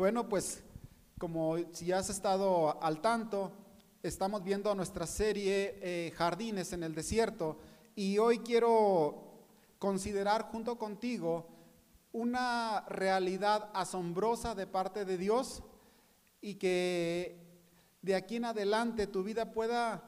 Bueno, pues como si has estado al tanto, estamos viendo nuestra serie eh, Jardines en el Desierto y hoy quiero considerar junto contigo una realidad asombrosa de parte de Dios y que de aquí en adelante tu vida pueda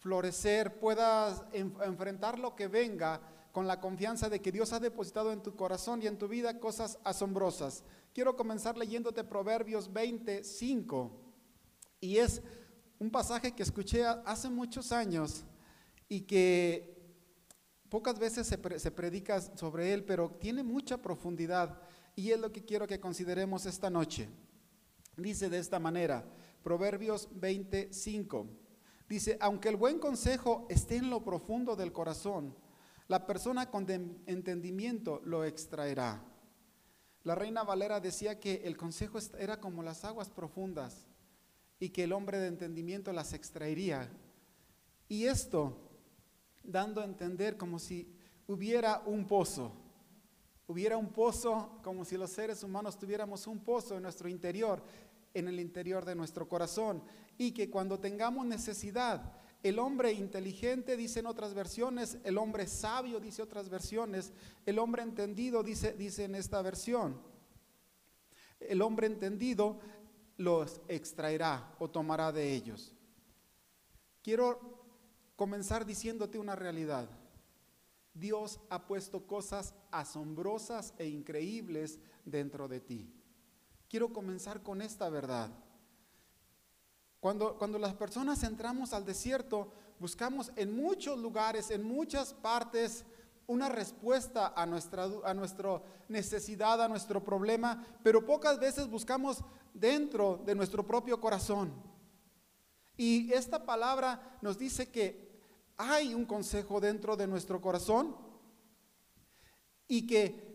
florecer, puedas enfrentar lo que venga con la confianza de que Dios ha depositado en tu corazón y en tu vida cosas asombrosas. Quiero comenzar leyéndote Proverbios 25 y es un pasaje que escuché hace muchos años y que pocas veces se, se predica sobre él, pero tiene mucha profundidad y es lo que quiero que consideremos esta noche. Dice de esta manera, Proverbios 25. Dice, aunque el buen consejo esté en lo profundo del corazón, la persona con entendimiento lo extraerá. La reina Valera decía que el consejo era como las aguas profundas y que el hombre de entendimiento las extraería. Y esto dando a entender como si hubiera un pozo, hubiera un pozo como si los seres humanos tuviéramos un pozo en nuestro interior, en el interior de nuestro corazón, y que cuando tengamos necesidad, el hombre inteligente, dice en otras versiones, el hombre sabio, dice otras versiones, el hombre entendido, dice, dice en esta versión. El hombre entendido los extraerá o tomará de ellos. Quiero comenzar diciéndote una realidad. Dios ha puesto cosas asombrosas e increíbles dentro de ti. Quiero comenzar con esta verdad. Cuando, cuando las personas entramos al desierto, buscamos en muchos lugares, en muchas partes, una respuesta a nuestra, a nuestra necesidad, a nuestro problema, pero pocas veces buscamos dentro de nuestro propio corazón. Y esta palabra nos dice que hay un consejo dentro de nuestro corazón y que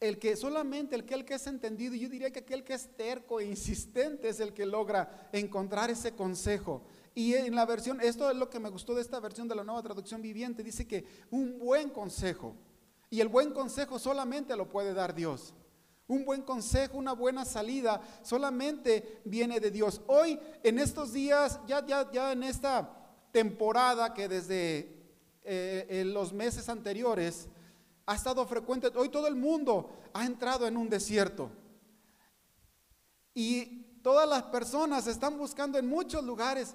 el que solamente el que, el que es entendido, yo diría que aquel que es terco e insistente es el que logra encontrar ese consejo. Y en la versión, esto es lo que me gustó de esta versión de la nueva traducción viviente, dice que un buen consejo, y el buen consejo solamente lo puede dar Dios. Un buen consejo, una buena salida, solamente viene de Dios. Hoy, en estos días, ya, ya, ya en esta temporada que desde eh, los meses anteriores, ha estado frecuente. Hoy todo el mundo ha entrado en un desierto. Y todas las personas están buscando en muchos lugares,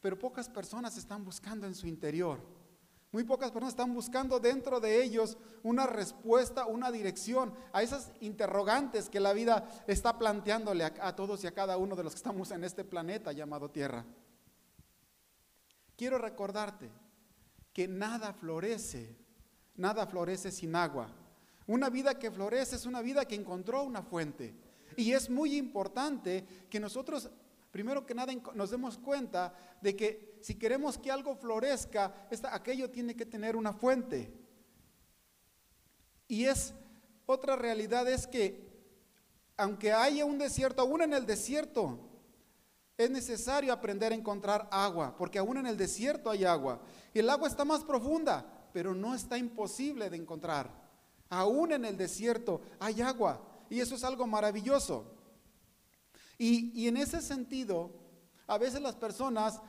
pero pocas personas están buscando en su interior. Muy pocas personas están buscando dentro de ellos una respuesta, una dirección a esas interrogantes que la vida está planteándole a, a, todos y a cada uno de los que estamos en este planeta llamado Tierra. Quiero recordarte que nada florece nada florece sin agua. Una vida que florece es una vida que encontró una fuente. Y es muy importante que nosotros, primero que nada, nos demos cuenta de que si queremos que algo florezca, aquello tiene que tener una fuente. Y es otra realidad es que aunque haya un desierto, aún en el desierto, es necesario aprender a encontrar agua, porque aún en el desierto hay agua. Y el agua está más profunda, pero no está imposible de encontrar. Aún en el desierto hay agua y eso es algo maravilloso. Y, en ese sentido, a veces las personas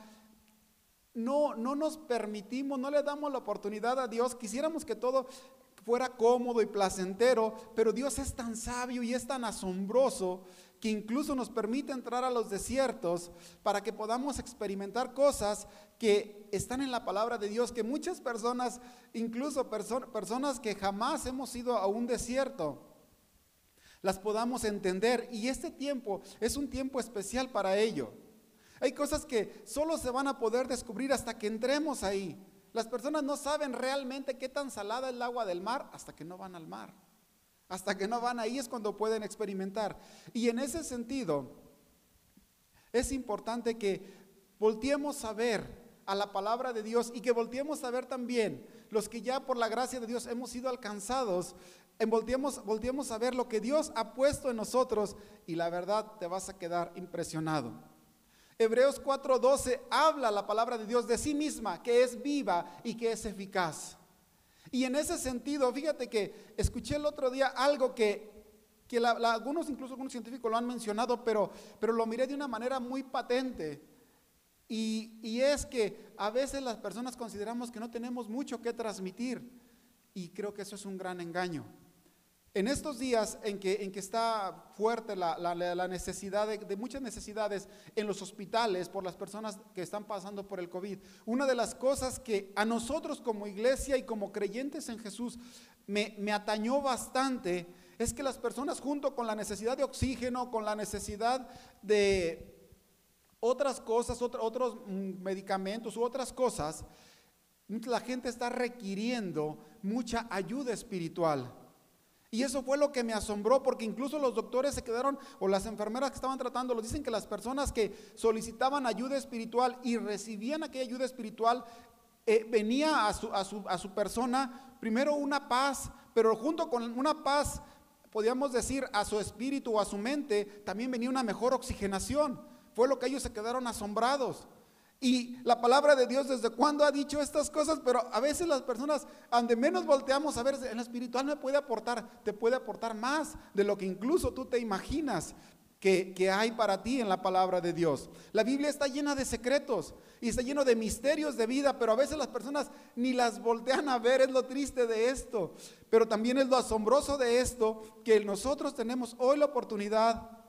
no, no nos permitimos, no le damos la oportunidad a Dios. Quisiéramos que todo fuera cómodo y placentero, pero Dios es tan sabio y es tan asombroso que incluso nos permite entrar a los desiertos para que podamos experimentar cosas que están en la palabra de Dios, que muchas personas, incluso personas que jamás hemos ido a un desierto, las podamos entender. Y este tiempo es un tiempo especial para ello. Hay cosas que solo se van a poder descubrir hasta que entremos ahí. Las personas no saben realmente qué tan salada es el agua del mar hasta que no van al mar. Hasta que no van ahí es cuando pueden experimentar. Y en ese sentido, es importante que volteemos a ver a la palabra de Dios y que volteemos a ver también los que ya por la gracia de Dios hemos sido alcanzados, en volteemos, a ver lo que Dios ha puesto en nosotros y la verdad te vas a quedar impresionado. Hebreos 4:12 habla la palabra de Dios de sí misma, que es viva y que es eficaz. Y en ese sentido, fíjate que escuché el otro día algo que, que algunos, incluso algunos científicos lo han mencionado, pero, pero lo miré de una manera muy patente. Y, y, es que a veces las personas consideramos que no tenemos mucho que transmitir y creo que eso es un gran engaño. En estos días en que, está fuerte la, necesidad de, muchas necesidades en los hospitales por las personas que están pasando por el COVID, una de las cosas que a nosotros como iglesia y como creyentes en Jesús me, me atañó bastante es que las personas junto con la necesidad de oxígeno, con la necesidad de otras cosas, otros mm, medicamentos u otras cosas, la gente está requiriendo mucha ayuda espiritual. Y eso fue lo que me asombró, porque incluso los doctores se quedaron, o las enfermeras que estaban tratando, los dicen que las personas que solicitaban ayuda espiritual y recibían aquella ayuda espiritual, eh, venía a su, a, su, a su persona primero una paz, pero junto con una paz podríamos decir, a su espíritu o a su mente, también venía una mejor oxigenación. Fue lo que ellos se quedaron asombrados. Y la palabra de Dios desde cuándo ha dicho estas cosas, pero a veces las personas, ante menos volteamos a ver, en lo espiritual me puede aportar, te puede aportar más de lo que incluso tú te imaginas que, hay para ti en la palabra de Dios. La Biblia está llena de secretos y está lleno de misterios de vida, pero a veces las personas ni las voltean a ver, es lo triste de esto. Pero también es lo asombroso de esto, que nosotros tenemos hoy la oportunidad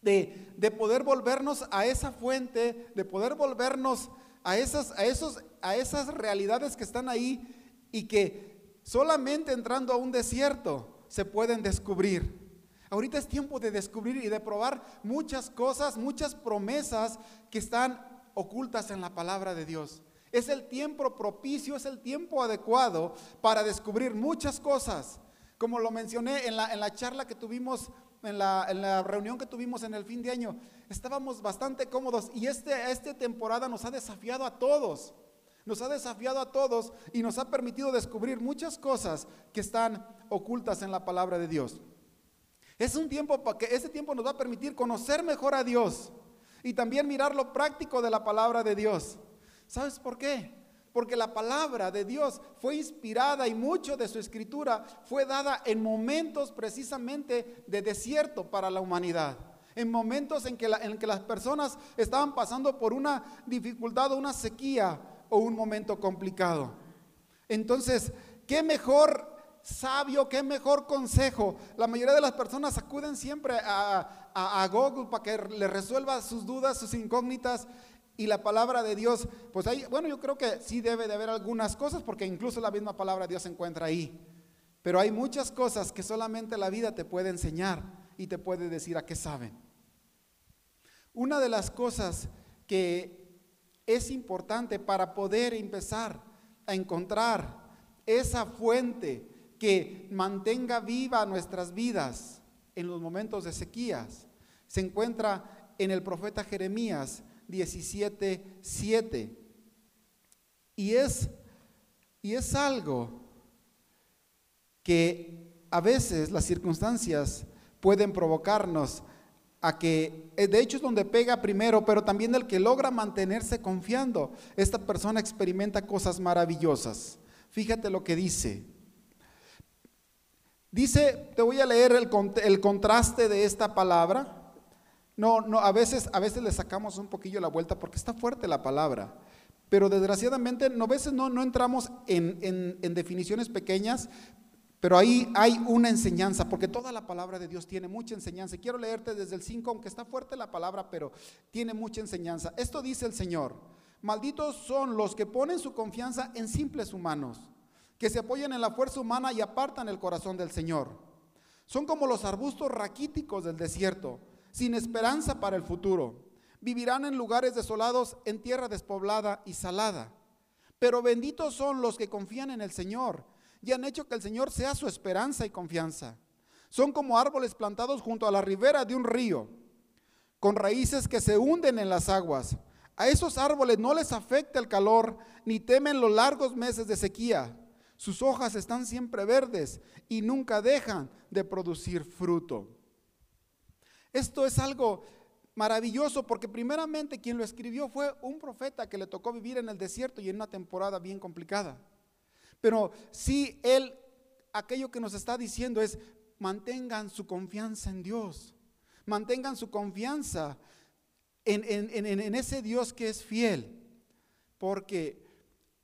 de, de poder volvernos a esa fuente, de poder volvernos a esas, a, esos, a esas realidades que están ahí y que solamente entrando a un desierto se pueden descubrir. Ahorita es tiempo de descubrir y de probar muchas cosas, muchas promesas que están ocultas en la palabra de Dios. Es el tiempo propicio, es el tiempo adecuado para descubrir muchas cosas. Como lo mencioné en la, en la charla que tuvimos, en la, reunión que tuvimos en el fin de año, estábamos bastante cómodos y este, esta temporada nos ha desafiado a todos. Nos ha desafiado a todos y nos ha permitido descubrir muchas cosas que están ocultas en la palabra de Dios. Es un tiempo que ese tiempo nos va a permitir conocer mejor a Dios y también mirar lo práctico de la palabra de Dios. ¿Sabes por qué? Porque la palabra de Dios fue inspirada y mucho de su escritura fue dada en momentos precisamente de desierto para la humanidad. En momentos en que, en que las personas estaban pasando por una dificultad o una sequía o un momento complicado. Entonces, ¿qué mejor sabio, qué mejor consejo. La mayoría de las personas acuden siempre a, a, Google para que le resuelva sus dudas, sus incógnitas. Y la palabra de Dios, pues ahí, bueno, yo creo que sí debe de haber algunas cosas, porque incluso la misma palabra de Dios se encuentra ahí. Pero hay muchas cosas que solamente la vida te puede enseñar y te puede decir a qué saben. Una de las cosas que es importante para poder empezar a encontrar esa fuente que mantenga viva nuestras vidas en los momentos de sequías. Se encuentra en el profeta Jeremías 17, 7. Y es, y es algo que a veces las circunstancias pueden provocarnos a que, eh, de hecho es donde pega primero, pero también el que logra mantenerse confiando, esta persona experimenta cosas maravillosas. Fíjate lo que dice, Dice, te voy a leer el, el, contraste de esta palabra. No, no, a veces, a veces le sacamos un poquillo la vuelta porque está fuerte la palabra. Pero desgraciadamente, no, a veces no, no entramos en, en, en definiciones pequeñas, pero ahí hay una enseñanza, porque toda la palabra de Dios tiene mucha enseñanza. Quiero leerte desde el 5, aunque está fuerte la palabra, pero tiene mucha enseñanza. Esto dice el Señor, malditos son los que ponen su confianza en simples humanos que se apoyan en la fuerza humana y apartan el corazón del Señor. Son como los arbustos raquíticos del desierto, sin esperanza para el futuro. Vivirán en lugares desolados, en tierra despoblada y salada. Pero benditos son los que confían en el Señor y han hecho que el Señor sea su esperanza y confianza. Son como árboles plantados junto a la ribera de un río, con raíces que se hunden en las aguas. A esos árboles no les afecta el calor, ni temen los largos meses de sequía sus hojas están siempre verdes y nunca dejan de producir fruto. Esto es algo maravilloso porque primeramente quien lo escribió fue un profeta que le tocó vivir en el desierto y en una temporada bien complicada. Pero sí, él, aquello que nos está diciendo es, mantengan su confianza en Dios, mantengan su confianza en, en ese Dios que es fiel, porque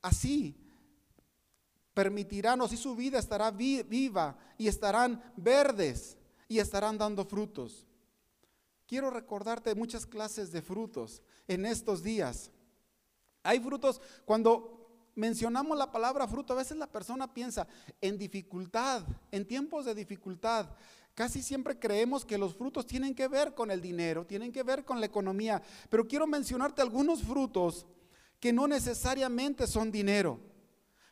así permitirán, o si su vida estará viva y estarán verdes y estarán dando frutos. Quiero recordarte muchas clases de frutos en estos días. Hay frutos, cuando mencionamos la palabra fruto, a veces la persona piensa en dificultad, en tiempos de dificultad. Casi siempre creemos que los frutos tienen que ver con el dinero, tienen que ver con la economía, pero quiero mencionarte algunos frutos que no necesariamente son dinero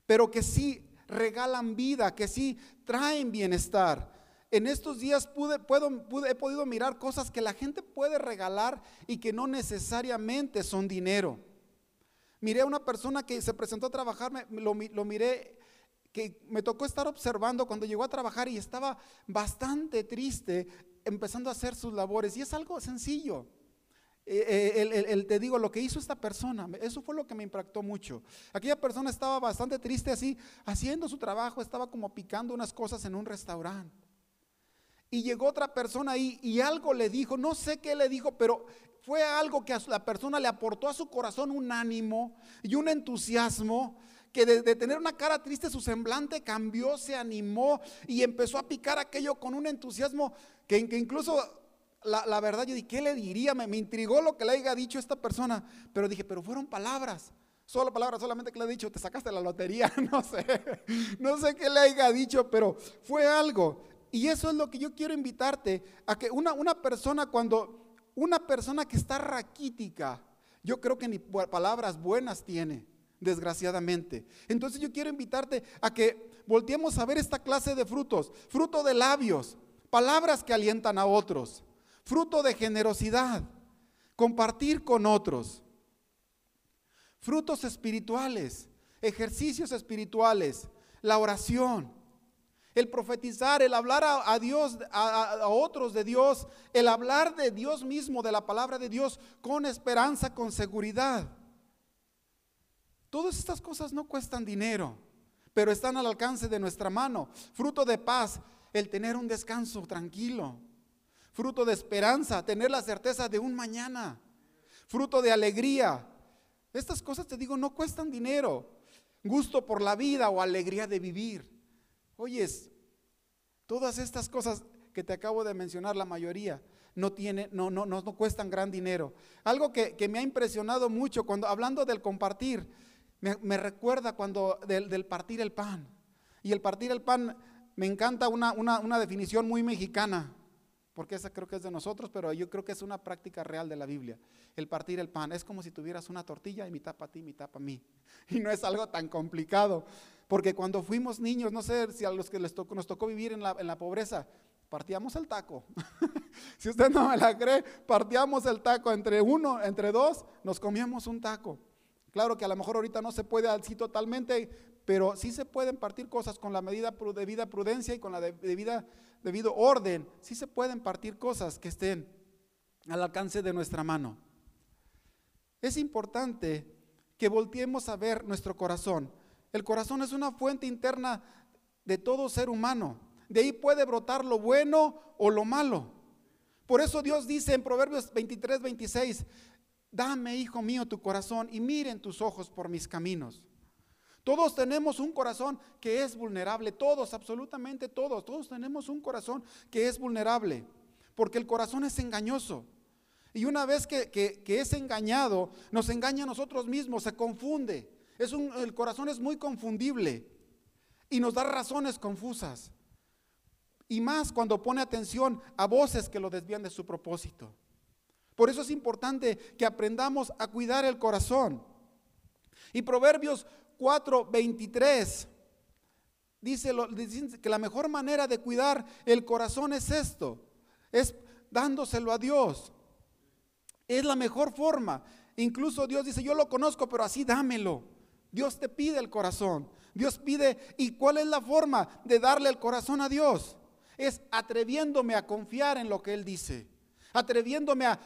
pero que sí regalan vida, que sí traen bienestar. En estos días pude, puedo, he podido mirar cosas que la gente puede regalar y que no necesariamente son dinero. Miré a una persona que se presentó a trabajar, lo, lo miré, que me tocó estar observando cuando llegó a trabajar y estaba bastante triste empezando a hacer sus labores. Y es algo sencillo. Eh, eh, el, te digo, lo que hizo esta persona, eso fue lo que me impactó mucho. Aquella persona estaba bastante triste así, haciendo su trabajo, estaba como picando unas cosas en un restaurante. Y llegó otra persona ahí y algo le dijo, no sé qué le dijo, pero fue algo que a la persona le aportó a su corazón un ánimo y un entusiasmo que de, tener una cara triste su semblante cambió, se animó y empezó a picar aquello con un entusiasmo que, incluso la, verdad, yo dije, ¿qué le diría? Me, intrigó lo que le haya dicho esta persona, pero dije, pero fueron palabras. Solo palabras, solamente que le he dicho, te sacaste la lotería, no sé, no sé qué le haya dicho, pero fue algo. Y eso es lo que yo quiero invitarte a que una, una persona, cuando una persona que está raquítica, yo creo que ni palabras buenas tiene, desgraciadamente. Entonces yo quiero invitarte a que volteemos a ver esta clase de frutos, fruto de labios, palabras que alientan a otros. Fruto de generosidad, compartir con otros, frutos espirituales, ejercicios espirituales, la oración, el profetizar, el hablar a, Dios, a, otros de Dios, el hablar de Dios mismo, de la palabra de Dios, con esperanza, con seguridad. Todas estas cosas no cuestan dinero, pero están al alcance de nuestra mano. Fruto de paz, el tener un descanso tranquilo, fruto de esperanza, tener la certeza de un mañana, fruto de alegría. Estas cosas, te digo, no cuestan dinero. Gusto por la vida o alegría de vivir. Oyes, todas estas cosas que te acabo de mencionar, la mayoría, no, tiene, no, no, no, cuestan gran dinero. Algo que, me ha impresionado mucho cuando hablando del compartir, me, recuerda cuando del, partir el pan. Y el partir el pan, me encanta una, una, una definición muy mexicana porque esa creo que es de nosotros, pero yo creo que es una práctica real de la Biblia. El partir el pan es como si tuvieras una tortilla y mitad para ti, mitad para mí. Y no es algo tan complicado, porque cuando fuimos niños, no sé si a los que les tocó, nos tocó vivir en la, en la pobreza, partíamos el taco. si usted no me la cree, partíamos el taco entre uno, entre dos, nos comíamos un taco. Claro que a lo mejor ahorita no se puede así totalmente, pero sí se pueden partir cosas con la medida debida prudencia y con la debida debido orden, sí se pueden partir cosas que estén al alcance de nuestra mano. Es importante que volteemos a ver nuestro corazón. El corazón es una fuente interna de todo ser humano. De ahí puede brotar lo bueno o lo malo. Por eso Dios dice en Proverbios 23, 26, dame, hijo mío, tu corazón y miren tus ojos por mis caminos. Todos tenemos un corazón que es vulnerable, todos, absolutamente todos, todos tenemos un corazón que es vulnerable, porque el corazón es engañoso. Y una vez que, es engañado, nos engaña a nosotros mismos, se confunde. El corazón es muy confundible y nos da razones confusas. Y más cuando pone atención a voces que lo desvían de su propósito. Por eso es importante que aprendamos a cuidar el corazón. Y Proverbios 4:23 dice, dice que la mejor manera de cuidar el corazón es esto, es dándoselo a Dios. Es la mejor forma. Incluso Dios dice, yo lo conozco, pero así dámelo. Dios te pide el corazón. Dios pide, ¿y cuál es la forma de darle el corazón a Dios? Es atreviéndome a confiar en lo que Él dice atreviéndome a,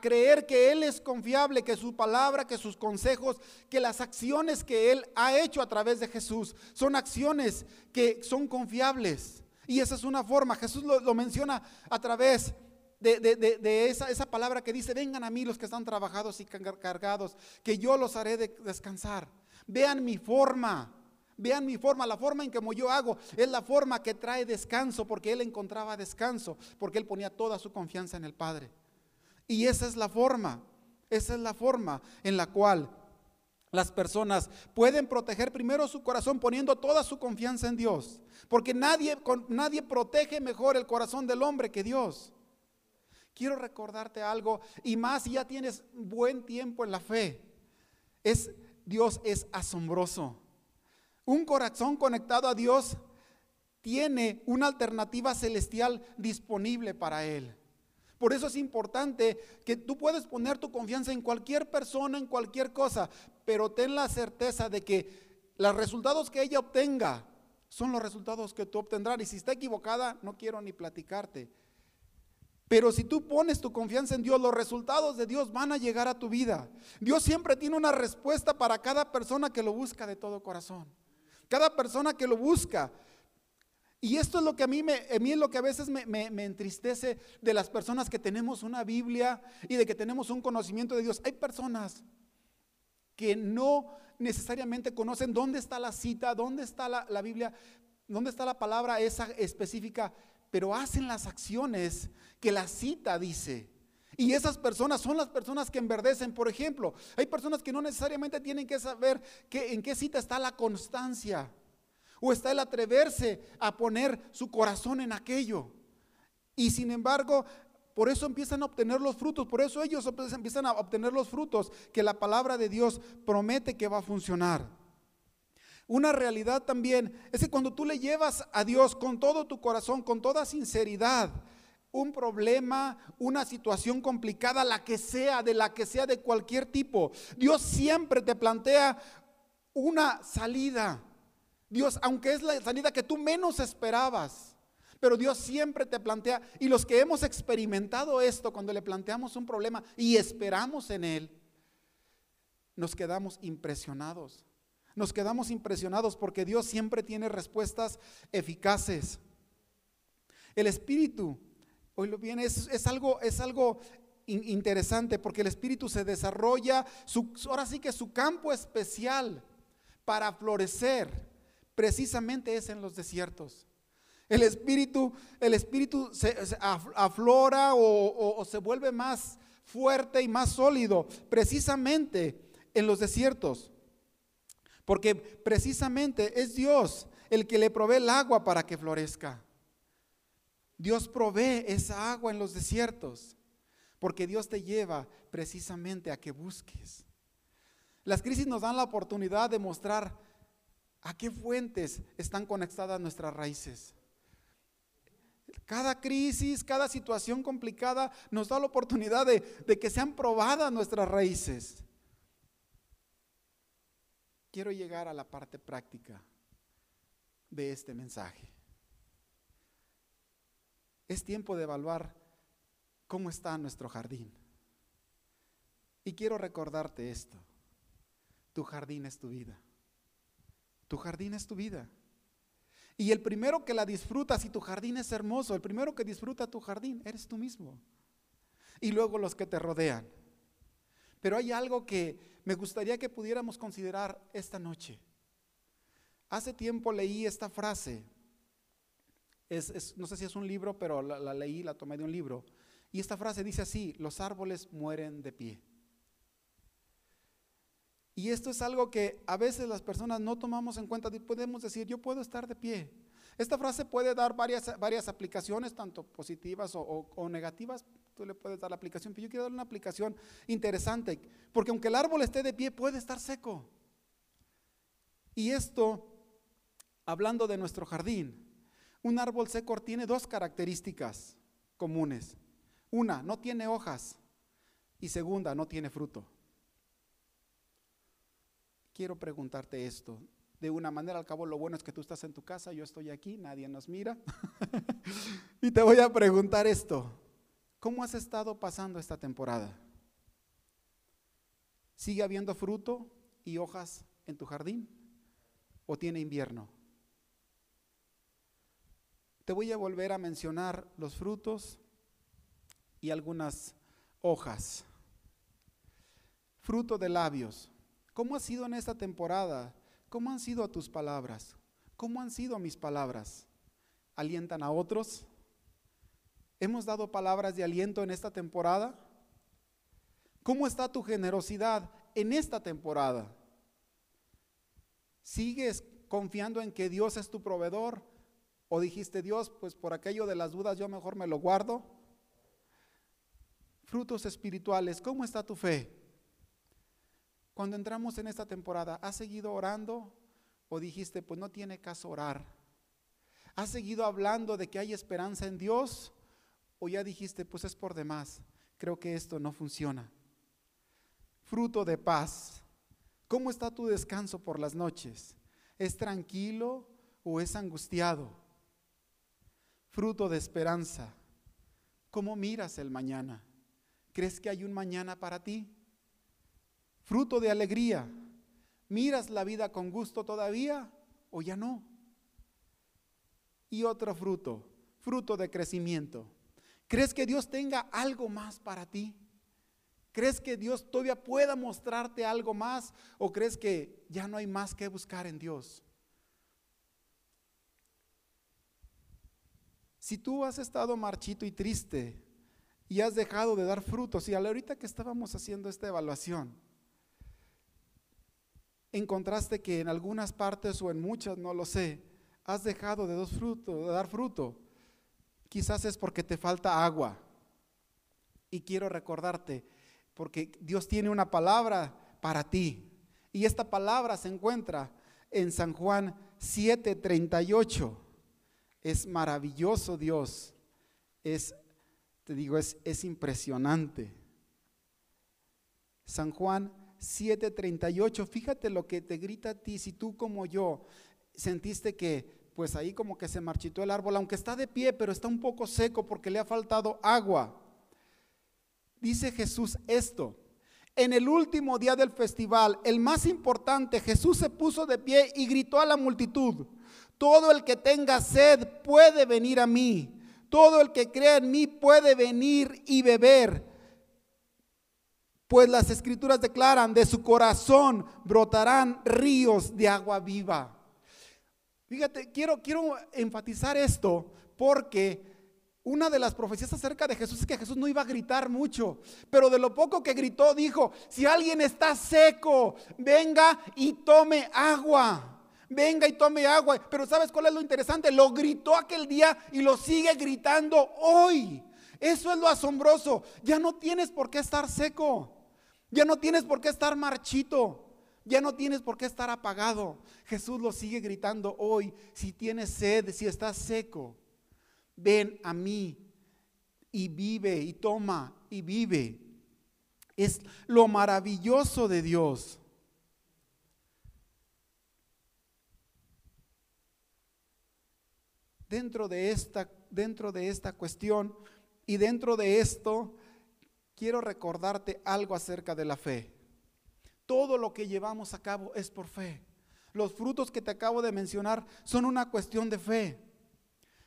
creer que Él es confiable, que su palabra, que sus consejos, que las acciones que Él ha hecho a través de Jesús son acciones que son confiables. Y esa es una forma, Jesús lo, menciona a través de, de, de, de esa, esa, palabra que dice, vengan a mí los que están trabajados y cargados, que yo los haré descansar. Vean mi forma, vean mi forma, la forma en que yo hago es la forma que trae descanso, porque él encontraba descanso, porque él ponía toda su confianza en el Padre. Y esa es la forma, esa es la forma en la cual las personas pueden proteger primero su corazón poniendo toda su confianza en Dios, porque nadie, nadie protege mejor el corazón del hombre que Dios. Quiero recordarte algo, y más si ya tienes buen tiempo en la fe, es Dios es asombroso. Un corazón conectado a Dios tiene una alternativa celestial disponible para él. Por eso es importante que tú puedes poner tu confianza en cualquier persona, en cualquier cosa, pero ten la certeza de que los resultados que ella obtenga son los resultados que tú obtendrás. Y si está equivocada, no quiero ni platicarte. Pero si tú pones tu confianza en Dios, los resultados de Dios van a llegar a tu vida. Dios siempre tiene una respuesta para cada persona que lo busca de todo corazón. Cada persona que lo busca. Y esto es lo que a mí, me, a mí es lo que a veces me, me entristece de las personas que tenemos una Biblia y de que tenemos un conocimiento de Dios. Hay personas que no necesariamente conocen dónde está la cita, dónde está la, la Biblia, dónde está la palabra esa específica, pero hacen las acciones que la cita dice. Y esas personas son las personas que enverdecen. Por ejemplo, hay personas que no necesariamente tienen que saber que, en qué cita está la constancia o está el atreverse a poner su corazón en aquello. Y sin embargo, por eso empiezan a obtener los frutos, por eso ellos empiezan a obtener los frutos que la palabra de Dios promete que va a funcionar. Una realidad también es que cuando tú le llevas a Dios con todo tu corazón, con toda sinceridad, un problema, una situación complicada, la que sea, de la que sea, de cualquier tipo, Dios siempre te plantea una salida. Dios, aunque es la salida que tú menos esperabas, pero Dios siempre te plantea, y los que hemos experimentado esto, cuando le planteamos un problema y esperamos en Él, nos quedamos impresionados. Nos quedamos impresionados porque Dios siempre tiene respuestas eficaces. El Espíritu, hoy lo viene, es, algo, es algo interesante porque el Espíritu se desarrolla, su, ahora sí que su campo especial para florecer precisamente es en los desiertos. El espíritu, el espíritu se, aflora o, se vuelve más fuerte y más sólido precisamente en los desiertos. Porque precisamente es Dios el que le provee el agua para que florezca. Dios provee esa agua en los desiertos. Porque Dios te lleva precisamente a que busques. Las crisis nos dan la oportunidad de mostrar a qué fuentes están conectadas nuestras raíces. Cada crisis, cada situación complicada nos da la oportunidad de, que sean probadas nuestras raíces. Quiero llegar a la parte práctica de este mensaje. Es tiempo de evaluar cómo está nuestro jardín. Y quiero recordarte esto. Tu jardín es tu vida. Tu jardín es tu vida. Y el primero que la disfruta, si tu jardín es hermoso, el primero que disfruta tu jardín eres tú mismo. Y luego los que te rodean. Pero hay algo que me gustaría que pudiéramos considerar esta noche. Hace tiempo leí esta frase. No sé si es un libro, pero la, la leí, la tomé de un libro. Y esta frase dice así, los árboles mueren de pie. Y esto es algo que a veces las personas no tomamos en cuenta. Podemos decir, yo puedo estar de pie. Esta frase puede dar varias, varias aplicaciones, tanto positivas o, negativas. Tú le puedes dar la aplicación, pero yo quiero dar una aplicación interesante, porque aunque el árbol esté de pie, puede estar seco. Y esto, hablando de nuestro jardín, un árbol seco tiene dos características comunes. Una, no tiene hojas. Y segunda, no tiene fruto quiero preguntarte esto. De una manera, al cabo, lo bueno es que tú estás en tu casa, yo estoy aquí, nadie nos mira. y te voy a preguntar esto. ¿Cómo has estado pasando esta temporada? ¿Sigue habiendo fruto y hojas en tu jardín? ¿O tiene invierno? Te voy a volver a mencionar los frutos y algunas hojas. Fruto de labios. ¿Cómo ha sido en esta temporada? ¿Cómo han sido tus palabras? ¿Cómo han sido mis palabras? ¿Alientan a otros? ¿Hemos dado palabras de aliento en esta temporada? ¿Cómo está tu generosidad en esta temporada? ¿Sigues confiando en que Dios es tu proveedor? ¿O dijiste, Dios, pues por aquello de las dudas yo mejor me lo guardo? Frutos espirituales, ¿cómo está tu fe? Cuando entramos en esta temporada, ¿has seguido orando o dijiste, pues no tiene caso orar? ¿Has seguido hablando de que hay esperanza en Dios o ya dijiste, pues es por demás? Creo que esto no funciona. Fruto de paz. ¿Cómo está tu descanso por las noches? ¿Es tranquilo o es angustiado? Fruto de esperanza. ¿Cómo miras el mañana? ¿Crees que hay un mañana para ti? Fruto de alegría. ¿Miras la vida con gusto todavía o ya no? Y otro fruto, fruto de crecimiento. ¿Crees que Dios tenga algo más para ti? ¿Crees que Dios todavía pueda mostrarte algo más o crees que ya no hay más que buscar en Dios? Si tú has estado marchito y triste y has dejado de dar frutos, y ahorita que estábamos haciendo esta evaluación, encontraste que en algunas partes o en muchas, no lo sé, has dejado de, de dar fruto, quizás es porque te falta agua. Y quiero recordarte, porque Dios tiene una palabra para ti. Y esta palabra se encuentra en San Juan 7:38. Es maravilloso Dios. Es, te digo, es, es impresionante. San Juan 7:38, fíjate lo que te grita a ti, si tú como yo sentiste que pues ahí como que se marchitó el árbol, aunque está de pie, pero está un poco seco porque le ha faltado agua. Dice Jesús esto, en el último día del festival, el más importante, Jesús se puso de pie y gritó a la multitud, todo el que tenga sed puede venir a mí, todo el que crea en mí puede venir y beber pues las escrituras declaran, de su corazón brotarán ríos de agua viva. Fíjate, quiero, quiero enfatizar esto porque una de las profecías acerca de Jesús es que Jesús no iba a gritar mucho, pero de lo poco que gritó dijo, si alguien está seco, venga y tome agua. Venga y tome agua. Pero ¿sabes cuál es lo interesante? Lo gritó aquel día y lo sigue gritando hoy. Eso es lo asombroso. Ya no tienes por qué estar seco. Ya no tienes por qué estar marchito. Ya no tienes por qué estar apagado. Jesús lo sigue gritando hoy. Si tienes sed, si estás seco, ven a mí y vive y toma y vive. Es lo maravilloso de Dios. Dentro de esta, dentro de esta cuestión y dentro de esto, quiero recordarte algo acerca de la fe. Todo lo que llevamos a cabo es por fe. Los frutos que te acabo de mencionar son una cuestión de fe.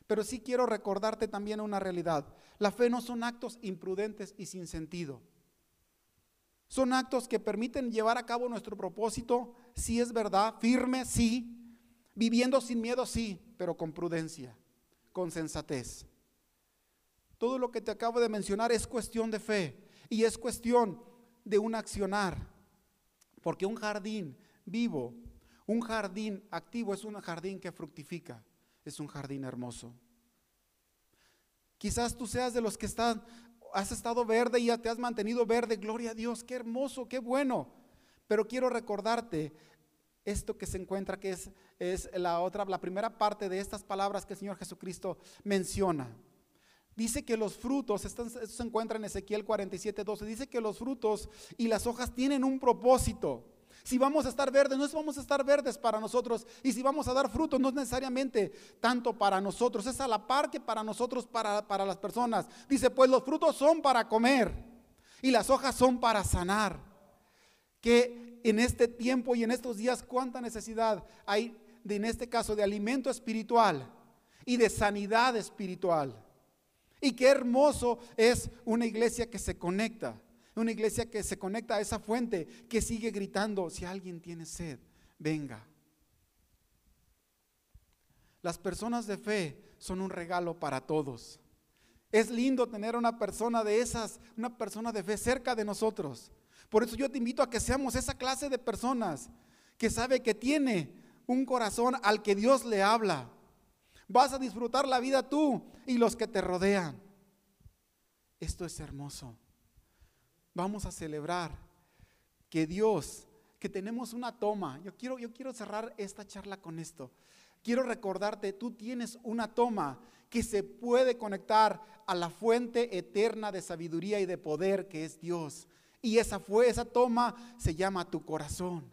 Pero sí quiero recordarte también una realidad. La fe no son actos imprudentes y sin sentido. Son actos que permiten llevar a cabo nuestro propósito, si es verdad, firme, sí, viviendo sin miedo, sí, pero con prudencia, con sensatez. Todo lo que te acabo de mencionar es cuestión de fe y es cuestión de un accionar. Porque un jardín vivo, un jardín activo es un jardín que fructifica, es un jardín hermoso. Quizás tú seas de los que están, has estado verde y ya te has mantenido verde, gloria a Dios, qué hermoso, qué bueno. Pero quiero recordarte esto que se encuentra, que es, es la otra, la primera parte de estas palabras que el Señor Jesucristo menciona. Dice que los frutos, esto se encuentra en Ezequiel 47, 12, dice que los frutos y las hojas tienen un propósito. Si vamos a estar verdes, no es vamos a estar verdes para nosotros. Y si vamos a dar frutos, no es necesariamente tanto para nosotros, es a la par que para nosotros, para, para las personas. Dice, pues los frutos son para comer y las hojas son para sanar. Que en este tiempo y en estos días, cuánta necesidad hay de, en este caso, de alimento espiritual y de sanidad espiritual. Y qué hermoso es una iglesia que se conecta, una iglesia que se conecta a esa fuente, que sigue gritando, si alguien tiene sed, venga. Las personas de fe son un regalo para todos. Es lindo tener una persona de esas, una persona de fe cerca de nosotros. Por eso yo te invito a que seamos esa clase de personas que sabe que tiene un corazón al que Dios le habla. Vas a disfrutar la vida tú y los que te rodean. Esto es hermoso. Vamos a celebrar que Dios, que tenemos una toma. Yo quiero, yo quiero cerrar esta charla con esto. Quiero recordarte, tú tienes una toma que se puede conectar a la fuente eterna de sabiduría y de poder que es Dios. Y esa fue esa toma se llama tu corazón.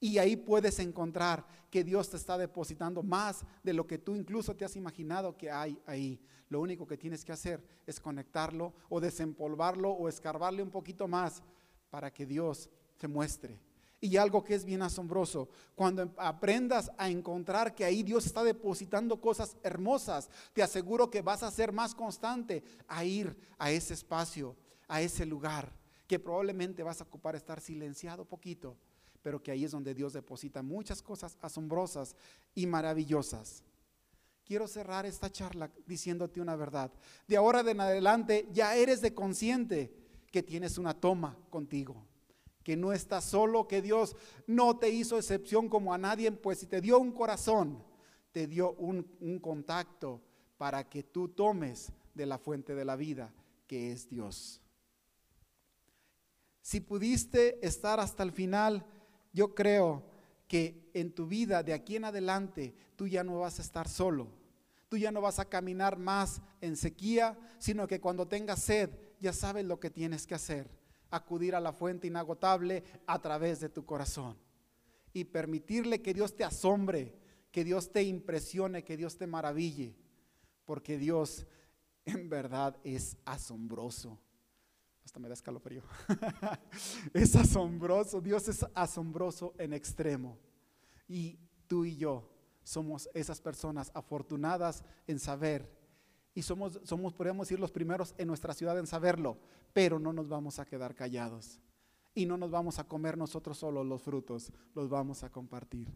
Y ahí puedes encontrar que Dios te está depositando más de lo que tú incluso te has imaginado que hay ahí. Lo único que tienes que hacer es conectarlo o desempolvarlo o escarbarle un poquito más para que Dios te muestre. Y algo que es bien asombroso, cuando aprendas a encontrar que ahí Dios está depositando cosas hermosas, te aseguro que vas a ser más constante a ir a ese espacio, a ese lugar, que probablemente vas a ocupar estar silenciado poquito pero que ahí es donde Dios deposita muchas cosas asombrosas y maravillosas. Quiero cerrar esta charla diciéndote una verdad. De ahora en adelante ya eres de consciente que tienes una toma contigo, que no estás solo, que Dios no te hizo excepción como a nadie, pues si te dio un corazón, te dio un, un contacto para que tú tomes de la fuente de la vida, que es Dios. Si pudiste estar hasta el final, yo creo que en tu vida de aquí en adelante tú ya no vas a estar solo. Tú ya no vas a caminar más en sequía, sino que cuando tengas sed ya sabes lo que tienes que hacer. Acudir a la fuente inagotable a través de tu corazón. Y permitirle que Dios te asombre, que Dios te impresione, que Dios te maraville. Porque Dios en verdad es asombroso hasta me da escalofrío. es asombroso, Dios es asombroso en extremo. Y tú y yo somos esas personas afortunadas en saber. Y somos, somos, podríamos decir, los primeros en nuestra ciudad en saberlo, pero no nos vamos a quedar callados. Y no nos vamos a comer nosotros solos los frutos, los vamos a compartir.